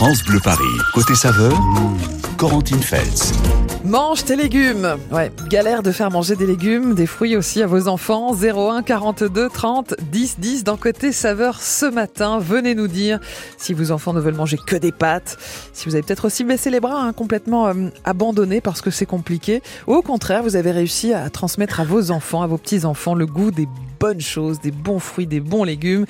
France Bleu Paris. Côté saveur, Corentine Feltz. Mange tes légumes. Ouais, galère de faire manger des légumes, des fruits aussi à vos enfants. 01 42 30 10 10 dans côté saveur ce matin. Venez nous dire si vos enfants ne veulent manger que des pâtes, si vous avez peut-être aussi baissé les bras, hein, complètement euh, abandonné parce que c'est compliqué, ou au contraire, vous avez réussi à transmettre à vos enfants, à vos petits-enfants le goût des bonnes choses, des bons fruits, des bons légumes.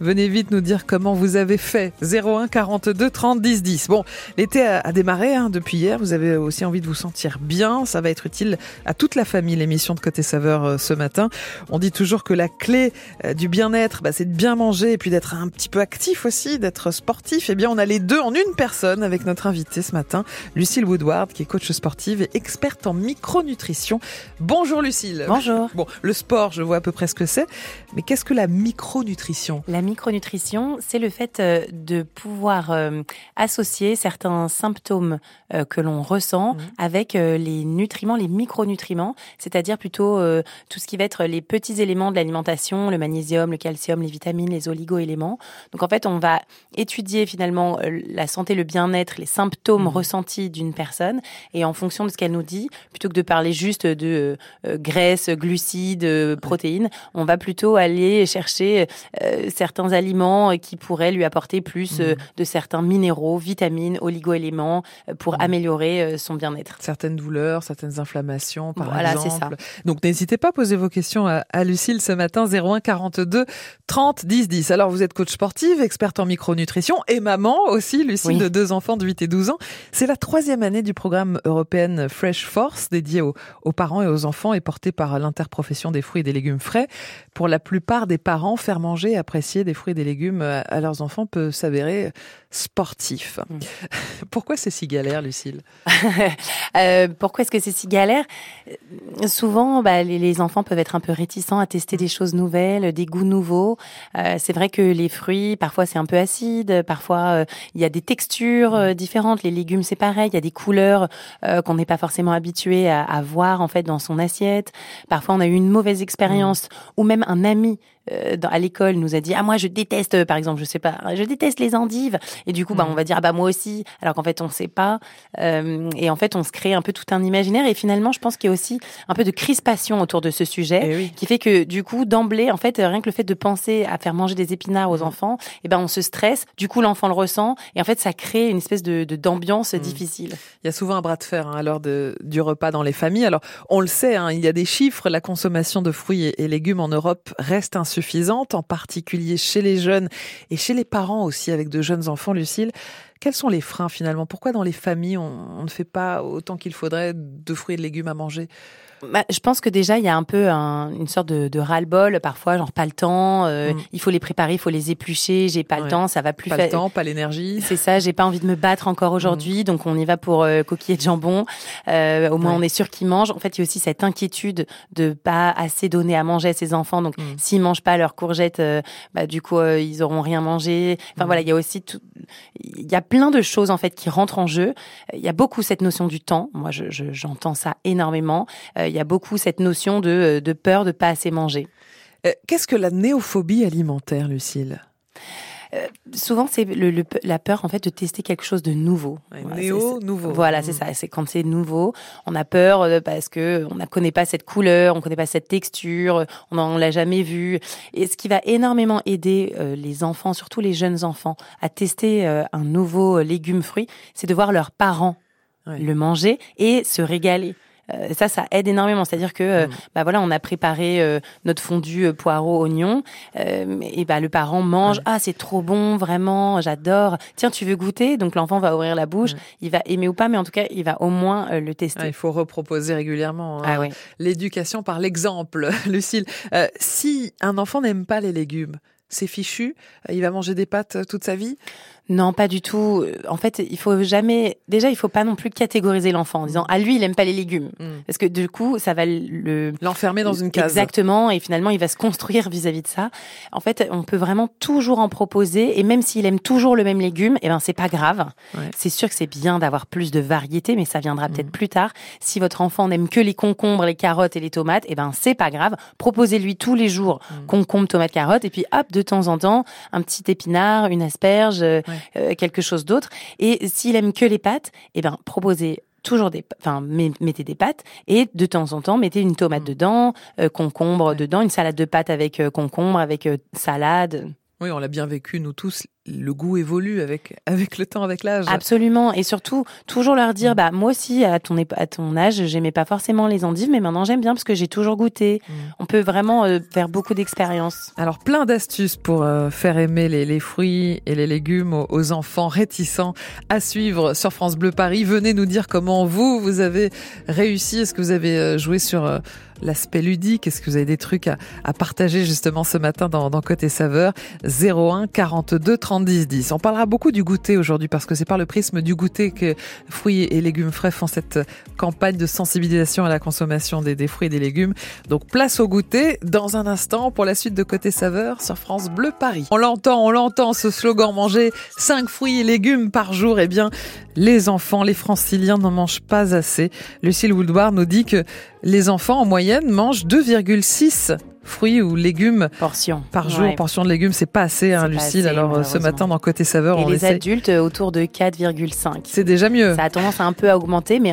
Venez vite nous dire comment vous avez fait. 01 42 30 10 10. Bon, l'été a, démarré hein, depuis hier. Vous avez aussi envie de vous sentir bien. Ça va être utile à toute la famille, l'émission de Côté Saveur euh, ce matin. On dit toujours que la clé euh, du bien-être, bah, c'est de bien manger et puis d'être un petit peu actif aussi, d'être sportif. Eh bien, on a les deux en une personne avec notre invitée ce matin, Lucille Woodward, qui est coach sportive et experte en micronutrition. Bonjour Lucille. Bonjour. Bon, le sport, je vois à peu près ce que c'est. Mais qu'est-ce que la micronutrition? La micronutrition, c'est le fait euh, de pouvoir associer certains symptômes que l'on ressent mmh. avec les nutriments, les micronutriments, c'est-à-dire plutôt tout ce qui va être les petits éléments de l'alimentation, le magnésium, le calcium, les vitamines, les oligo-éléments. Donc en fait, on va étudier finalement la santé, le bien-être, les symptômes mmh. ressentis d'une personne et en fonction de ce qu'elle nous dit, plutôt que de parler juste de graisse, glucides, protéines, on va plutôt aller chercher euh, certains aliments qui pourraient lui apporter plus euh, mmh. de certains minéraux, vitamines, oligo-éléments euh, pour mmh. Améliorer son bien-être. Certaines douleurs, certaines inflammations, par voilà, exemple. Ça. Donc n'hésitez pas à poser vos questions à, Lucille ce matin 01 42 30 10 10. Alors vous êtes coach sportive, experte en micronutrition et maman aussi, Lucille de deux enfants de 8 et 12 ans. C'est la troisième année du programme européen Fresh Force dédié aux, aux parents et aux enfants et porté par l'interprofession des fruits et des légumes frais pour la plupart des parents, faire manger et apprécier des fruits et des légumes à leurs enfants peut s'avérer sportif. Mm. Pourquoi c'est si galère, Lucille euh, Pourquoi est-ce que c'est si galère? Souvent, bah, les, enfants peuvent être un peu réticents à tester des choses nouvelles, des goûts nouveaux. Euh, c'est vrai que les fruits, parfois c'est un peu acide, parfois euh, il y a des textures différentes. Les légumes, c'est pareil, il y a des couleurs qu'on n'est pas forcément habitué à, à, voir en fait dans son assiette. Parfois, on a eu une mauvaise expérience mm. ou même un ami euh, à l'école nous a dit ah moi je déteste euh, par exemple je sais pas je déteste les endives. Et du coup bah mm. on va dire ah bah moi aussi alors qu'en fait on sait pas. Euh, et en fait on se crée un peu tout un imaginaire. Et finalement je pense qu'il y a aussi un peu de crispation autour de ce sujet eh qui fait que du coup d'emblée en fait rien que le fait de penser à faire manger des épinards aux mm. enfants et eh ben on se stresse. Du coup l'enfant le ressent. Et en fait ça crée une espèce de d'ambiance mm. difficile. Il y a souvent un bras de fer hein, à l'heure de, du repas dans les familles. Alors on le sait hein, il y a des chiffres. La consommation de fruits et, et légumes en Europe reste insuffisante en particulier chez les jeunes et chez les parents aussi avec de jeunes enfants, Lucille. Quels sont les freins finalement? Pourquoi dans les familles on, ne fait pas autant qu'il faudrait de fruits et de légumes à manger? Bah, je pense que déjà il y a un peu une sorte de, de ras-le-bol parfois, genre pas le temps. Euh, mm. Il faut les préparer, il faut les éplucher. J'ai pas le temps, ça va plus. Pas le temps, pas l'énergie. C'est ça. J'ai pas envie de me battre encore aujourd'hui, mm. donc on y va pour euh, coquiller de jambon. Euh, au moins on est sûr qu'ils mangent. En fait, il y a aussi cette inquiétude de pas assez donner à manger à ses enfants. Donc mm. s'ils mangent pas leurs courgettes, euh, bah du coup ils auront rien mangé. Enfin voilà, il y a aussi tout. Il y a plein de choses en fait qui rentrent en jeu. Il y a beaucoup cette notion du temps. Moi, j'entends je, ça énormément il y a beaucoup cette notion de, euh, de peur de pas assez manger. Euh, qu'est-ce que la néophobie alimentaire, Lucille? Euh, souvent, c'est le, la peur en fait de tester quelque chose de nouveau. néo, nouveau. Voilà, c'est mm. ça. C'est quand c'est nouveau, on a peur parce que on ne connaît pas cette couleur, on ne connaît pas cette texture, on ne l'a jamais vu. Et ce qui va énormément aider les enfants, surtout les jeunes enfants, à tester un nouveau légume fruit, c'est de voir leurs parents le manger et se régaler. Euh, ça, ça aide énormément. C'est-à-dire que, euh, mm. bah voilà, on a préparé euh, notre fondu poireau oignon, et bah le parent mange. Ah, c'est trop bon, vraiment, j'adore. Tiens, tu veux goûter? Donc l'enfant va ouvrir la bouche, il va aimer ou pas, mais en tout cas, il va au moins le tester. Ah, il faut reproposer régulièrement. Hein. Ah, L'éducation par l'exemple, Lucille. si un enfant n'aime pas les légumes, c'est fichu, il va manger des pâtes toute sa vie? Non, pas du tout. En fait, il faut jamais. Déjà, il faut pas non plus catégoriser l'enfant en disant ah lui il aime pas les légumes, mm. parce que du coup ça va le l'enfermer dans une case. Exactement, et finalement il va se construire vis-à-vis de ça. En fait, on peut vraiment toujours en proposer, et même s'il aime toujours le même légume, et eh ben c'est pas grave. C'est sûr que c'est bien d'avoir plus de variété, mais ça viendra peut-être mm. plus tard. Si votre enfant n'aime que les concombres, les carottes et les tomates, et eh ben c'est pas grave. Proposez-lui tous les jours mm. concombres, tomates, carottes, et puis hop de temps en temps un petit épinard, une asperge. Quelque chose d'autre. Et s'il aime que les pâtes, eh ben proposez toujours des, enfin, mettez des pâtes et de temps en temps, mettez une tomate mm. dedans, concombre dedans, une salade de pâtes avec concombre, avec salade. Oui, on l'a bien vécu, nous tous, le goût évolue avec, avec le temps, avec l'âge. Absolument. Et surtout, toujours leur dire, mm. bah, moi aussi, à ton, à ton âge, j'aimais pas forcément les endives, mais maintenant j'aime bien parce que j'ai toujours goûté. Mm. On peut vraiment euh, faire beaucoup d'expériences. Alors, plein d'astuces pour euh, faire aimer les, les, fruits et les légumes aux, enfants réticents à suivre sur France Bleu Paris. Venez nous dire comment vous, vous avez réussi. Est-ce que vous avez euh, joué sur l'aspect ludique? Est-ce que vous avez des trucs à, à partager justement ce matin dans, dans Côté Saveur? 01 42 30 10 On parlera beaucoup du goûter aujourd'hui parce que c'est par le prisme du goûter que fruits et légumes frais font cette campagne de sensibilisation à la consommation des, fruits et des légumes. Donc place au goûter dans un instant pour la suite de Côté Saveur sur France Bleu Paris. On l'entend, on l'entend ce slogan manger 5 fruits et légumes par jour. Eh bien, les enfants, les franciliens n'en mangent pas assez. Lucille Woodward nous dit que les enfants en moyenne mangent 2,6 fruits ou légumes portion par jour. Portion de légumes, c'est pas assez, hein, Lucille. Alors euh, ce matin dans côté saveur, et on les adultes euh, autour de 4,5. C'est déjà mieux. Ça a tendance à un peu à augmenter, mais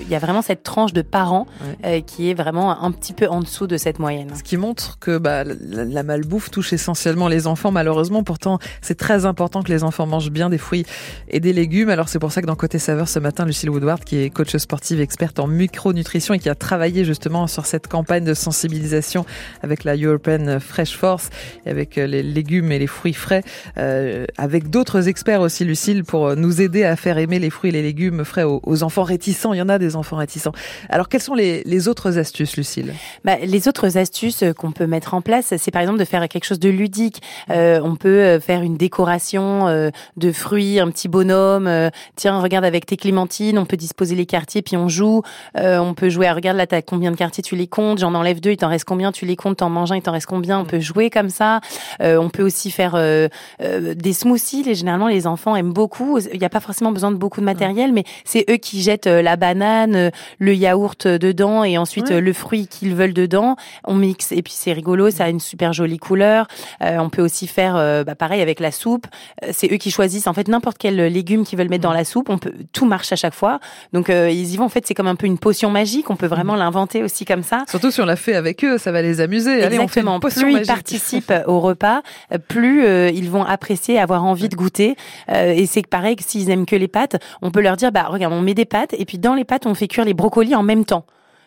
il y a vraiment cette tranche de parents euh, qui est vraiment un petit peu en dessous de cette moyenne. Ce qui montre que bah, la, malbouffe touche essentiellement les enfants, malheureusement. Pourtant, c'est très important que les enfants mangent bien des fruits et des légumes. Alors c'est pour ça que dans côté saveur ce matin, Lucille Woodward, qui est coach sportive experte en micronutrition et qui a travaillé justement sur cette campagne de sensibilisation avec la European Fresh Force, avec euh, les légumes et les fruits frais, euh, avec d'autres experts aussi, Lucille, pour nous aider à faire aimer les fruits et les légumes frais aux, enfants réticents. Il y en a des enfants réticents. Alors, quelles sont les, autres astuces, Lucille? Bah, Les autres astuces qu'on peut mettre en place, c'est par exemple de faire quelque chose de ludique. Euh, on peut faire une décoration euh, de fruits, un petit bonhomme. Euh, tiens, regarde avec tes clémentines, on peut disposer les quartiers, puis on joue. on peut jouer à regarde là, t'as combien de quartiers tu les comptes J'en enlève deux, il t'en reste combien Tu les comptes, t'en manges un, il t'en reste combien? On peut jouer comme ça. Euh, on peut aussi faire euh, euh, des smoothies. Les, généralement, les enfants aiment beaucoup. Il n'y a pas forcément besoin de beaucoup de matériel, mais c'est eux qui jettent la banane, le yaourt dedans et ensuite le fruit qu'ils veulent dedans. On mixe et puis c'est rigolo. Ça a une super jolie couleur. on peut aussi faire bah, pareil avec la soupe. C'est eux qui choisissent en fait n'importe quel légume qu'ils veulent mettre dans la soupe. On peut tout marche à chaque fois. Donc ils y vont. En fait, c'est comme un peu une potion magique. On peut vraiment l'inventer aussi comme ça. Surtout si on l'a fait avec eux, ça va les amuser. Exactement. plus ils participent au repas, plus euh, ils vont apprécier, avoir envie de goûter. Euh, et c'est pareil que s'ils aiment que les pâtes, on peut leur dire, bah regarde, on met des pâtes et puis dans les pâtes, on fait cuire les brocolis en même temps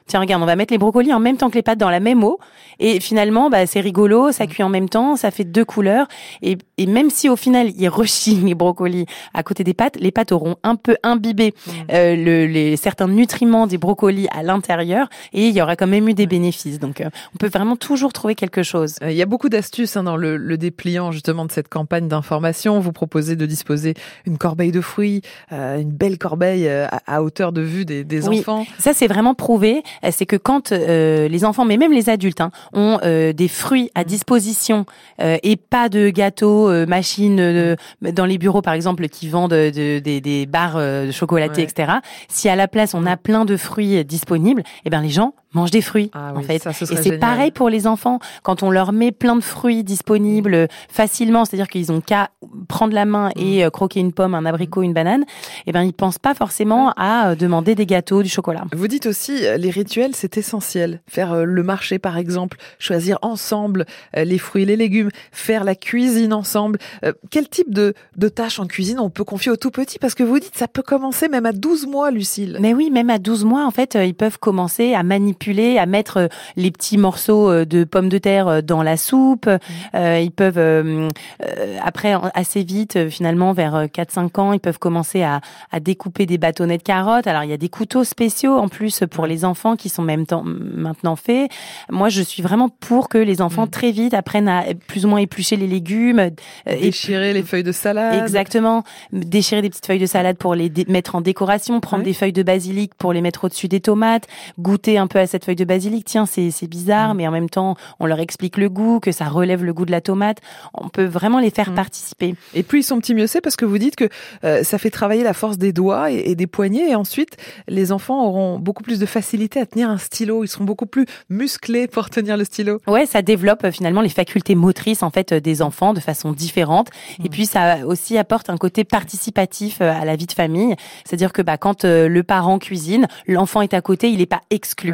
tiens regarde, on va mettre les brocolis en même temps que les pâtes dans la même eau. Et finalement, bah, c'est rigolo, ça cuit en même temps, ça fait deux couleurs. Et, et même si au final, ils rechignent les brocolis à côté des pâtes, les pâtes auront un peu imbibé mmh. euh, le, les, certains nutriments des brocolis à l'intérieur et il y aura quand même eu des bénéfices. Donc, euh, on peut vraiment toujours trouver quelque chose. Euh, il y a beaucoup d'astuces hein, dans le, le, dépliant justement de cette campagne d'information. Vous proposez de disposer une corbeille de fruits, une belle corbeille à, à, hauteur de vue des, des oui, enfants. Ça, c'est vraiment prouvé. Euh, c'est que quand euh, les enfants, mais même les adultes, hein, ont euh, des fruits à disposition et pas de gâteaux, machines dans les bureaux par exemple qui vendent de, des, des barres chocolatés, etc. Si à la place on a plein de fruits disponibles, eh ben les gens mangent des fruits ah en fait. et c'est pareil pour les enfants quand on leur met plein de fruits disponibles facilement, c'est-à-dire qu'ils ont qu'à prendre la main et mm. croquer une pomme, un abricot, une banane, eh ben ils pensent pas forcément à demander des gâteaux, du chocolat. Vous dites aussi les rituels, c'est essentiel. Faire euh, le marché par exemple, choisir ensemble euh, les fruits et les légumes, faire la cuisine ensemble. Euh, quel type de, de tâches en cuisine on peut confier aux tout petits? Parce que vous dites ça peut commencer même à 12 mois, Lucille. Mais oui, même à 12 mois, en fait, ils peuvent commencer à manipuler, à mettre les petits morceaux de pommes de terre dans la soupe. Mmh. ils peuvent, après, assez vite, finalement, vers 4-5 ans, ils peuvent commencer à, à découper des bâtonnets de carottes. Alors, il y a des couteaux spéciaux en plus pour les enfants qui sont même temps maintenant fait. Moi, je suis vraiment pour que les enfants mm. très vite apprennent à plus ou moins éplucher les légumes, euh, déchirer les feuilles de salade. Exactement, déchirer des petites feuilles de salade pour les mettre en décoration, prendre des feuilles de basilic pour les mettre au-dessus des tomates, goûter un peu à cette feuille de basilic, tiens, c'est bizarre, mm. mais en même temps, on leur explique le goût, que ça relève le goût de la tomate. On peut vraiment les faire mm. participer. Et plus ils sont petits, mieux c'est parce que vous dites que euh, ça fait travailler la force des doigts et, des poignets, et ensuite les enfants auront beaucoup plus de facilité à tenir un stylo. Ils seront beaucoup plus musclés pour tenir le stylo. Ouais, ça développe euh, finalement les facultés motrices en fait des enfants de façon différente. Et mm. puis ça aussi apporte un côté participatif à la vie de famille. C'est-à-dire que bah, quand le parent cuisine, l'enfant est à côté, il n'est pas exclu.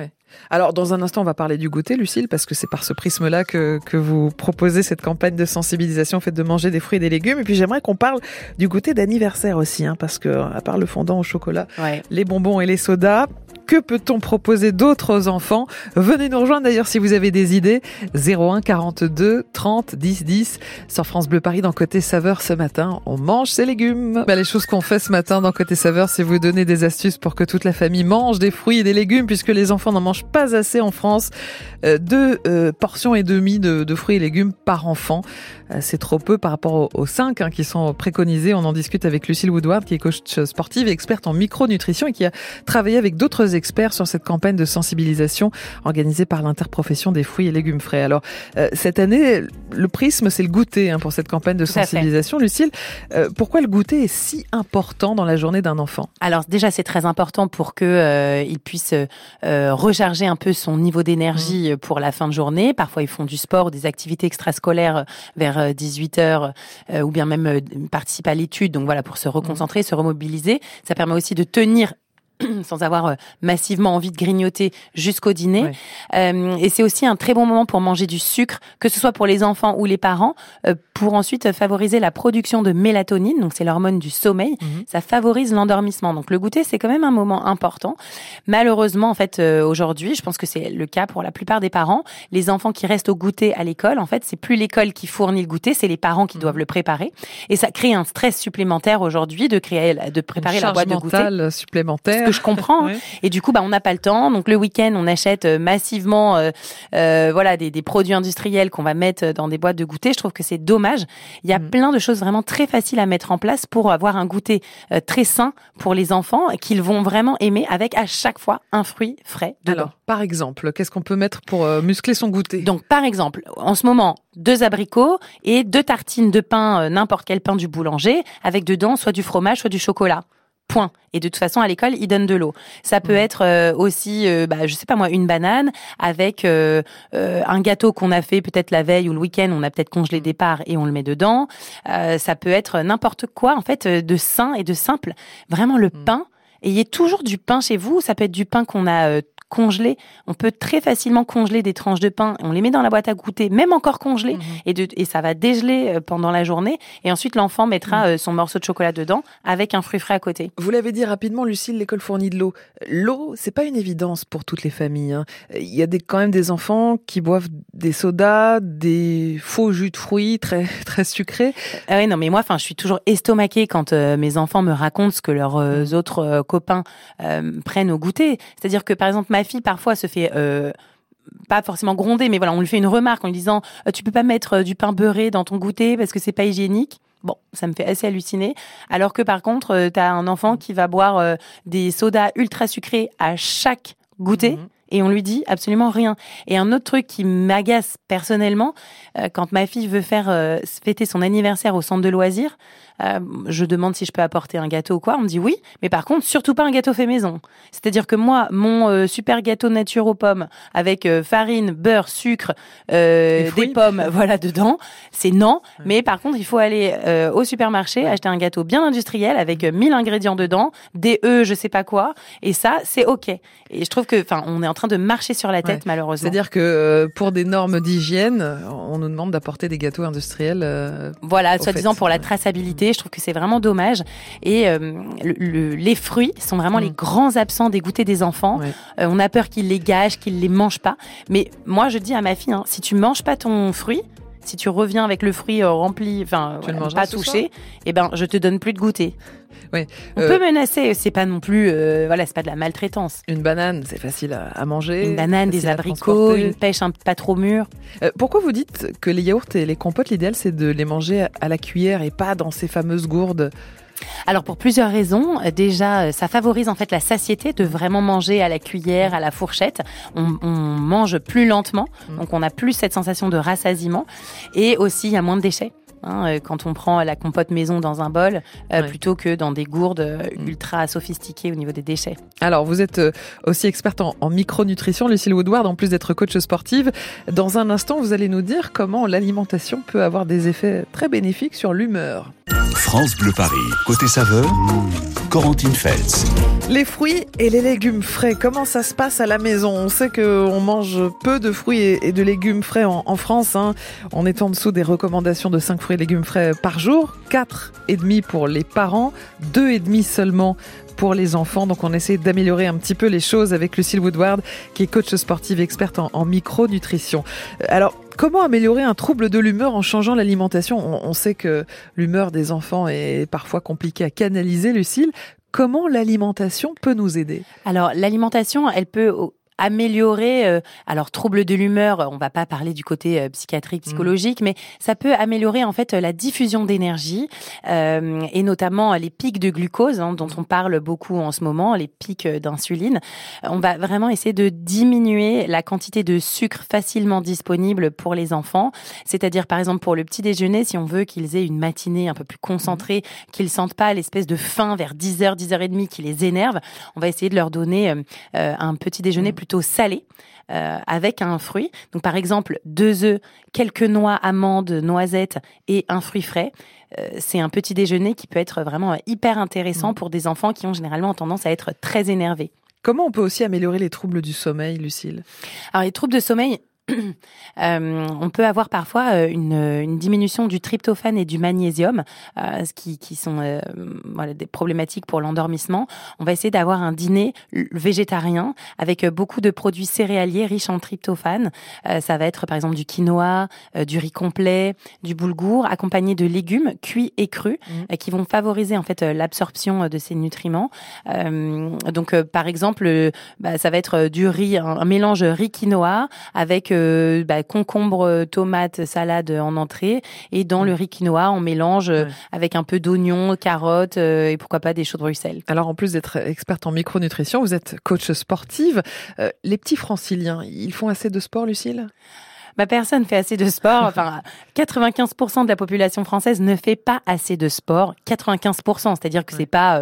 Alors, dans un instant, on va parler du goûter, Lucille, parce que c'est par ce prisme-là que, que vous proposez cette campagne de sensibilisation faite de manger des fruits et des légumes. Et puis, j'aimerais qu'on parle du goûter d'anniversaire aussi, hein, parce que, à part le fondant au chocolat, les bonbons et les sodas, que peut-on proposer d'autres enfants? Venez nous rejoindre d'ailleurs si vous avez des idées. 01 42 30 10 10 sur France Bleu Paris dans Côté Saveur ce matin. On mange ses légumes. Bah, les choses qu'on fait ce matin dans Côté Saveur, c'est vous donner des astuces pour que toute la famille mange des fruits et des légumes puisque les enfants n'en mangent pas assez en France. Euh, deux euh, portions et demie de, de, fruits et légumes par enfant. Euh, c'est trop peu par rapport aux, cinq hein, qui sont préconisés. On en discute avec Lucille Woodward qui est coach sportive et experte en micronutrition et qui a travaillé avec d'autres experts sur cette campagne de sensibilisation organisée par l'interprofession des fruits et légumes frais. Alors cette année, le prisme c'est le goûter hein, pour cette campagne de sensibilisation. Lucille, pourquoi le goûter est si important dans la journée d'un enfant? Alors déjà c'est très important pour que il puisse recharger un peu son niveau d'énergie mmh. pour la fin de journée. Parfois, ils font du sport, des activités extrascolaires vers 18 euh, heures, euh, ou bien même euh, participer à l'étude. Donc voilà, pour se reconcentrer, mmh. se remobiliser. Ça permet aussi de tenir sans avoir massivement envie de grignoter jusqu'au dîner. Euh, et c'est aussi un très bon moment pour manger du sucre, que ce soit pour les enfants ou les parents, euh, pour ensuite favoriser la production de mélatonine, donc c'est l'hormone du sommeil. Mhm. Ça favorise l'endormissement. Donc le goûter, c'est quand même un moment important. Malheureusement, en fait, aujourd'hui, je pense que c'est le cas pour la plupart des parents, les enfants qui restent au goûter à l'école, en fait, c'est plus l'école qui fournit le goûter, c'est les parents qui mhm. doivent le préparer. Et ça crée un stress supplémentaire aujourd'hui de créer, de préparer la boîte de goûter. supplémentaire je comprends. Hein. Et du coup, bah, on n'a pas le temps. Donc le week-end, on achète euh, massivement, euh, euh, voilà, des, des, produits industriels qu'on va mettre dans des boîtes de goûter. Je trouve que c'est dommage. Il y a mm. plein de choses vraiment très faciles à mettre en place pour avoir un goûter très sain pour les enfants qu'ils vont vraiment aimer, avec à chaque fois un fruit frais dedans. Alors, par exemple, qu'est-ce qu'on peut mettre pour muscler son goûter? Donc, par exemple, en ce moment, deux abricots et deux tartines de pain, n'importe quel pain du boulanger, avec dedans soit du fromage, soit du chocolat. Point. Et de toute façon, à l'école, ils donnent de l'eau. Ça peut être euh, aussi, euh, bah, je sais pas moi, une banane avec euh, un gâteau qu'on a fait peut-être la veille ou le week-end. On a peut-être congelé des parts et on le met dedans. ça peut être n'importe quoi, en fait, de sain et de simple. Vraiment le mm. pain. Ayez toujours du pain chez vous. Ça peut être du pain qu'on a On peut très facilement congeler des tranches de pain. On les met dans la boîte à goûter, même encore congelées, mhm. et, de, et ça va dégeler euh, pendant la journée. Et ensuite, l'enfant mettra mhm. euh, son morceau de chocolat dedans avec un fruit frais à côté. Vous l'avez dit rapidement, Lucille, l'école fournit de l'eau. L'eau, c'est pas une évidence pour toutes les familles. Hein. Il y a des, quand même des enfants qui boivent des sodas, des faux jus de fruits très très sucrés. Ah oui, non, mais moi, enfin, je suis toujours estomaquée quand euh, mes enfants me racontent ce que leurs mhm. autres copains prennent au goûter. C'est-à-dire que, par exemple, ma fille parfois se fait euh, pas forcément gronder, mais voilà, on lui fait une remarque en lui disant euh, tu peux pas mettre euh, du pain beurré dans ton goûter parce que c'est pas hygiénique. Bon, ça me fait assez halluciner. Alors que par contre, tu as un enfant qui va boire des sodas ultra sucrés à chaque goûter. Mhm. Et on lui dit absolument rien. Et un autre truc qui m'agace personnellement, quand ma fille veut faire fêter son anniversaire au centre de loisirs, euh, je demande si je peux apporter un gâteau ou quoi. On me dit oui, mais par contre, surtout pas un gâteau fait maison. C'est-à-dire que moi, mon euh, super gâteau nature aux pommes avec euh, farine, beurre, sucre, des pommes, voilà dedans, c'est non. Mais par contre, il faut aller au supermarché acheter un gâteau bien industriel avec 1000 ingrédients dedans, des œufs, je sais pas quoi, et ça, c'est ok. Et je trouve que, enfin, on est en train de marcher sur la tête malheureusement. C'est-à-dire que pour des normes d'hygiène, on nous demande d'apporter des gâteaux industriels. voilà, soi-disant pour la traçabilité je trouve que c'est vraiment dommage. Et euh, les fruits sont vraiment les mm. grands absents des goûters des enfants. Euh, on a peur qu'ils les gâchent, qu'ils les mangent pas. Mais moi, je dis à ma fille, hein, si tu manges pas ton fruit, si tu reviens avec le fruit euh, rempli, enfin pas touché, eh ben je te donne plus de goûter. Oui. On peut menacer, c'est pas non plus, voilà, c'est pas de la maltraitance. Une banane, c'est facile à, manger. Une banane, des abricots, une pêche un, pas trop mûre. pourquoi vous dites que les yaourts et les compotes, l'idéal c'est de les manger à la cuillère et pas dans ces fameuses gourdes? Alors pour plusieurs raisons. Déjà, ça favorise en fait la satiété de vraiment manger à la cuillère, à la fourchette. On, on mange plus lentement, mmh. donc on a plus cette sensation de rassasiement. Et aussi, il y a moins de déchets. Hein, euh, quand on prend la compote maison dans un bol euh, plutôt que dans des gourdes euh, ultra sophistiquées au niveau des déchets. Alors, vous êtes aussi experte en, en micronutrition, Lucille Woodward, en plus d'être coach sportive. Dans un instant, vous allez nous dire comment l'alimentation peut avoir des effets très bénéfiques sur l'humeur. France Bleu Paris, côté saveur, Corentine Feltz. Les fruits et les légumes frais, comment ça se passe à la maison? On sait qu'on mange peu de fruits et de légumes frais en, France. Hein. On est en dessous des recommandations de 5 fruits légumes frais par jour, 4,5 pour les parents, 2,5 seulement pour les enfants. Donc on essaie d'améliorer un petit peu les choses avec Lucille Woodward, qui est coach sportive experte en, en micronutrition. Euh, alors, comment améliorer un trouble de l'humeur en changeant l'alimentation? On, on sait que l'humeur des enfants est parfois compliquée à canaliser, Lucille. Comment l'alimentation peut nous aider? Alors l'alimentation, elle peut améliorer, euh, alors trouble de l'humeur, on va pas parler du côté euh, psychiatrique, mmh. psychologique, mais ça peut améliorer en fait la diffusion d'énergie euh, et notamment les pics de glucose hein, dont on parle beaucoup en ce moment, les pics d'insuline. On va vraiment essayer de diminuer la quantité de sucre facilement disponible pour les enfants, c'est-à-dire par exemple pour le petit déjeuner, si on veut qu'ils aient une matinée un peu plus concentrée, mmh. qu'ils sentent pas l'espèce de faim vers 10h, 10h30 qui les énerve, on va essayer de leur donner un petit déjeuner mmh. Plutôt salé. Euh, avec un fruit. Donc par exemple deux œufs, quelques noix, amandes, noisettes et un fruit frais. Euh, c'est un petit déjeuner qui peut être vraiment hyper intéressant mmh. pour des enfants qui ont généralement tendance à être très énervés. Comment on peut aussi améliorer les troubles du sommeil, Lucille? Alors les troubles de sommeil, Euh, on peut avoir parfois euh, une, diminution du tryptophane et du magnésium, euh, ce qui, qui sont voilà, des problématiques pour l'endormissement. On va essayer d'avoir un dîner végétarien avec beaucoup de produits céréaliers riches en tryptophane. ça va être par exemple du quinoa, du riz complet, du boulgour, accompagné de légumes cuits et crus, mmh. qui vont favoriser en fait l'absorption de ces nutriments. donc par exemple, bah, ça va être du riz, un mélange riz quinoa avec bah, concombre, tomate, salade en entrée. Et dans le riz quinoa, on mélange euh, avec un peu d'oignon, carottes euh, et pourquoi pas des choux de Bruxelles. Alors en plus d'être experte en micronutrition, vous êtes coach sportive. Euh, les petits franciliens, ils font assez de sport, Lucille? Bah, personne fait assez de sport. Enfin, 95% de la population française ne fait pas assez de sport. 95%, c'est-à-dire que c'est pas,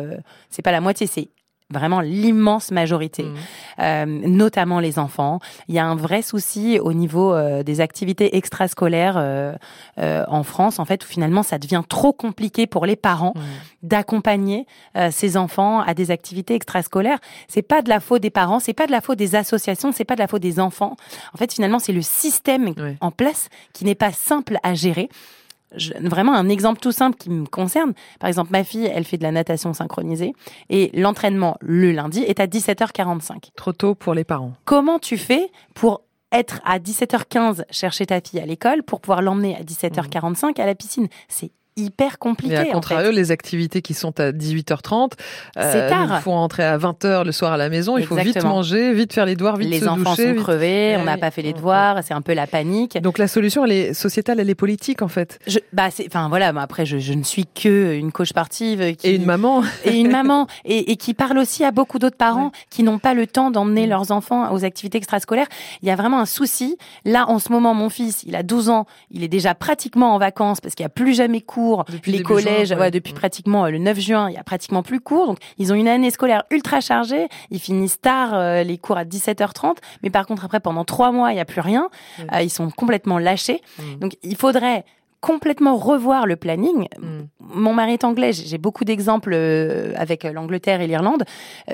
c'est pas la moitié, c'est vraiment l'immense majorité, mmh. euh, notamment les enfants. Il y a un vrai souci au niveau euh, des activités extrascolaires euh, euh, en France, en fait, où finalement ça devient trop compliqué pour les parents mmh. d'accompagner euh, ces enfants à des activités extrascolaires. C'est pas de la faute des parents, c'est pas de la faute des associations, c'est pas de la faute des enfants. En fait, finalement, c'est le système en place qui n'est pas simple à gérer vraiment un exemple tout simple qui me concerne. Par exemple, ma fille, elle fait de la natation synchronisée et l'entraînement le lundi est à 17h45. Trop tôt pour les parents. Comment tu fais pour être à 17h15 chercher ta fille à l'école pour pouvoir l'emmener à 17h45 à la piscine? C'est hyper compliqué. Et à contrario, les activités qui sont à 18h30, euh, il faut rentrer à 20h le soir à la maison, il faut vite manger, vite faire les devoirs, vite les se enfants sont crevés, on n'a pas fait les devoirs, c'est un peu la panique. Donc la solution, elle est sociétale, elle est politique en fait. Je, bah enfin voilà, après je, je, ne suis que une coach sportive qui, et une maman et une maman et, et, qui parle aussi à beaucoup d'autres parents qui n'ont pas le temps d'emmener mm. leurs enfants aux activités extrascolaires. Il y a vraiment un souci. Là, en ce moment, mon fils, il a 12 ans, il est déjà pratiquement en vacances parce qu'il n'y a plus jamais cours. Depuis les collèges, ouais. depuis mm. pratiquement euh, le 9 juin, il y a pratiquement plus cours. Donc, ils ont une année scolaire ultra chargée. Ils finissent tard euh, les cours à 17h30. Mais par contre, après, pendant trois mois, il n'y a plus rien. Euh, ils sont complètement lâchés. Mm. Donc, il faudrait complètement revoir le planning. Mm. Mon mari est anglais, j'ai beaucoup d'exemples avec l'Angleterre et l'Irlande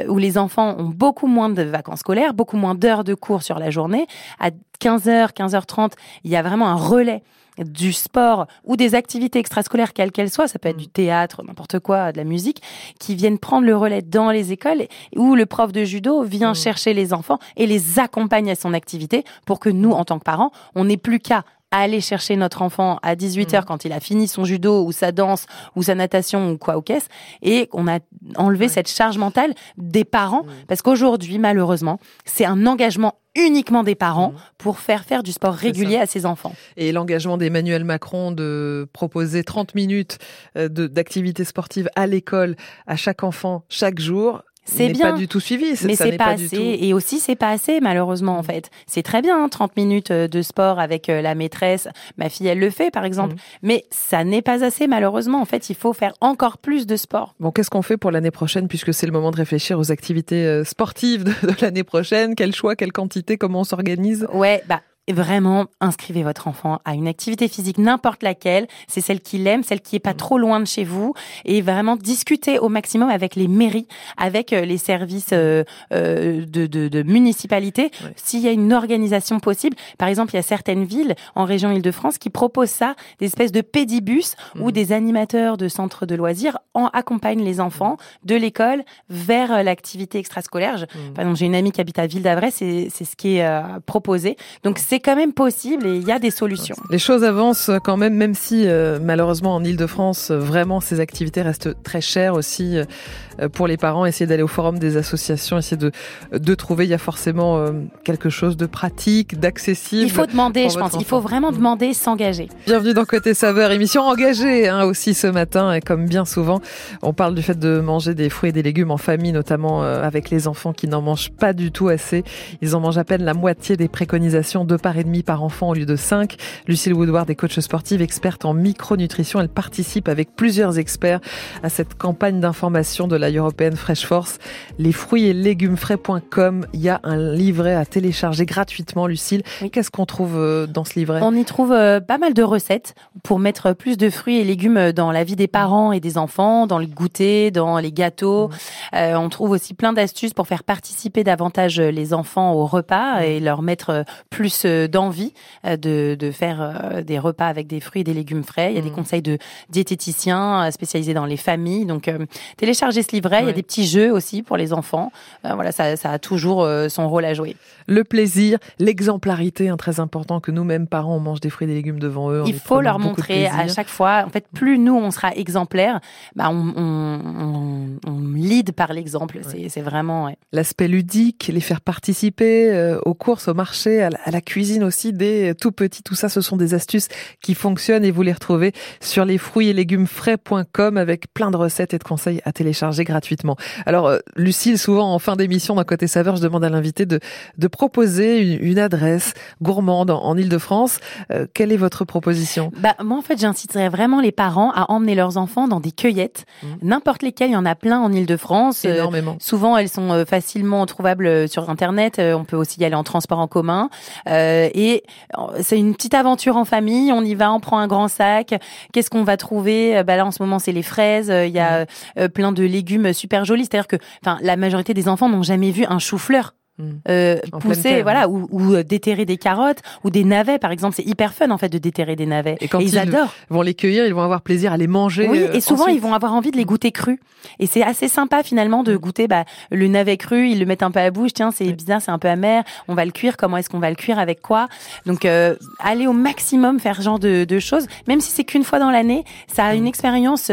où les enfants ont beaucoup moins de vacances scolaires, beaucoup moins d'heures de cours sur la journée. À 15h, 15h30, il y a vraiment un relais du sport ou des activités extrascolaires, quelles qu'elles soient, ça peut être du théâtre, n'importe quoi, de la musique, qui viennent prendre le relais dans les écoles où le prof de judo vient mmh. chercher les enfants et les accompagne à son activité pour que nous, en tant que parents, on n'ait plus qu'à aller chercher notre enfant à 18 h quand il a fini son judo ou sa danse ou sa natation ou quoi au caisse et qu'on a enlevé cette charge mentale des parents parce qu'aujourd'hui malheureusement c'est un engagement uniquement des parents mmh. pour faire faire du sport régulier à ses enfants. Et l'engagement d'Emmanuel Macron de proposer 30 minutes euh, d'activité sportive à l'école à chaque enfant chaque jour, c'est bien. pas du tout suivi. Mais c'est pas, assez. Et aussi, c'est pas assez, malheureusement, en fait. C'est très bien, 30 hein, minutes euh, de sport avec euh, la maîtresse. Ma fille, elle le fait, par exemple. Mmh. Mais ça n'est pas assez, malheureusement. En fait, il faut faire encore plus de sport. Bon, qu'est-ce qu'on fait pour l'année prochaine, puisque c'est le moment de réfléchir aux activités euh, sportives de, de l'année prochaine? Quel choix, quelle quantité, comment on s'organise? Ouais, bah, vraiment inscrivez votre enfant à une activité physique n'importe laquelle, c'est celle qu'il aime, celle qui est pas mmh. trop loin de chez vous et vraiment discuter au maximum avec les mairies, avec euh, les services euh, euh, de, de, de, municipalité s'il y a une organisation possible. Par exemple, il y a certaines villes en région Île-de-France qui proposent ça, des espèces de pédibus où mmh. des animateurs de centres de loisirs en accompagnent les enfants de l'école vers l'activité extrascolaire. Mmh. Par exemple, j'ai une amie qui habite à Ville d'Avray, c'est ce qui est proposé. Donc c'est c'est quand même possible et il y a des solutions. Les choses avancent quand même, même si euh, malheureusement en Ile-de-France, vraiment ces activités restent très chères aussi euh, pour les parents. Essayer d'aller au forum des associations, essayer de, de trouver, il y a forcément euh, quelque chose de pratique, d'accessible. Il faut demander, je pense. Il faut vraiment demander, s'engager. Bienvenue dans Côté Saveur, émission engagée hein, aussi ce matin. Et comme bien souvent, on parle du fait de manger des fruits et des légumes en famille, notamment avec les enfants qui n'en mangent pas du tout assez. Ils en mangent à peine la moitié des préconisations de et demi par enfant au lieu de 5. Lucille Woodward est coach sportive, experte en micronutrition. Elle participe avec plusieurs experts à cette campagne d'information de la European Fresh Force. Les fruits et légumes frais.com. Il y a un livret à télécharger gratuitement, Lucille. Qu'est-ce qu'on trouve euh, dans ce livret? On y trouve euh, pas mal de recettes pour mettre plus de fruits et légumes dans la vie des parents et des enfants, dans le goûter, dans les gâteaux. Mmh. Euh, on trouve aussi plein d'astuces pour faire participer davantage les enfants au repas et leur mettre plus d'envie euh, de, de, faire euh, des repas avec des fruits et des légumes frais. Il y a des mm. conseils de diététiciens euh, spécialisés dans les familles. Donc, téléchargez ce livret. Il y a des petits jeux aussi pour les enfants. voilà, ça, ça, a toujours son rôle à jouer. Le plaisir, l'exemplarité, hein, très important que nous-mêmes parents, on mange des fruits et des légumes devant eux. Il faut leur montrer à chaque fois. En fait, plus nous on sera exemplaires, bah on, on, on, on lead par l'exemple. C'est vraiment l'aspect ludique, les faire participer aux courses, au marché, à la, à la cuisine cuisine aussi des tout petits. Tout ça, ce sont des astuces qui fonctionnent et vous les retrouvez sur les fruits et légumes frais.com avec plein de recettes et de conseils à télécharger gratuitement. Alors, euh, Lucille, souvent en fin d'émission d'un côté saveur, je demande à l'invité de, de proposer une, adresse gourmande en, Ile-de-France. Euh, quelle est votre proposition? Bah, Moi, en fait, j'inciterais vraiment les parents à emmener leurs enfants dans des cueillettes. Mmh. N'importe lesquelles, il y en a plein en Ile-de-France. Euh, Énormément. souvent, elles sont facilement trouvables sur Internet. on peut aussi y aller en transport en commun. Euh, et euh, c'est une petite aventure en famille. On y va, on prend un grand sac. Qu'est-ce qu'on va trouver? Bah Là, en ce moment, c'est les fraises. Il y a mmh. plein de légumes super jolis. C'est-à-dire que enfin, la majorité des enfants n'ont jamais vu un chou-fleur. Mm. Euh, pousser, voilà, ou, ou, euh, déterrer des carottes ou des navets, par exemple. C'est hyper fun en fait de déterrer des navets. Et quand ils, adorent. vont les cueillir, ils vont avoir plaisir à les manger. Oui, et euh, souvent ils vont avoir envie de les goûter crus. Et c'est assez sympa finalement de mm. goûter bah, le navet cru. Ils le mettent un peu à la bouche. Tiens, c'est bizarre, c'est un peu amer. On va le cuire. Comment est-ce qu'on va le cuire avec quoi? Donc euh, aller au maximum faire ce genre de, de choses, même si c'est qu'une fois dans l'année, ça a une mm. expérience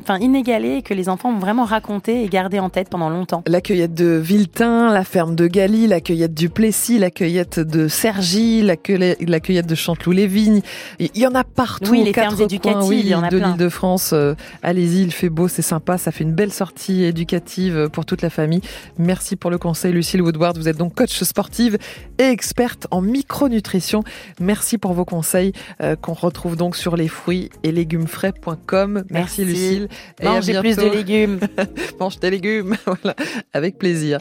enfin, inégalé que les enfants ont vraiment raconté et gardé en tête pendant longtemps. La cueillette de Viltin, la ferme de Galie, la cueillette du Plessis, la cueillette de Sergy, la, cueillette de Chanteloup-les-Vignes. Il y en a partout. Oui, les fermes éducatives, oui, il y en a de l'île de France. Euh, allez-y, il fait beau, c'est sympa, ça fait une belle sortie éducative pour toute la famille. Merci pour le conseil, Lucille Woodward. Vous êtes donc coach sportive et experte en micronutrition. Merci pour vos conseils euh, qu'on retrouve donc sur les fruits et légumes frais.com. Merci, Lucille. Mangez plus de légumes. Mange des légumes, voilà, avec plaisir.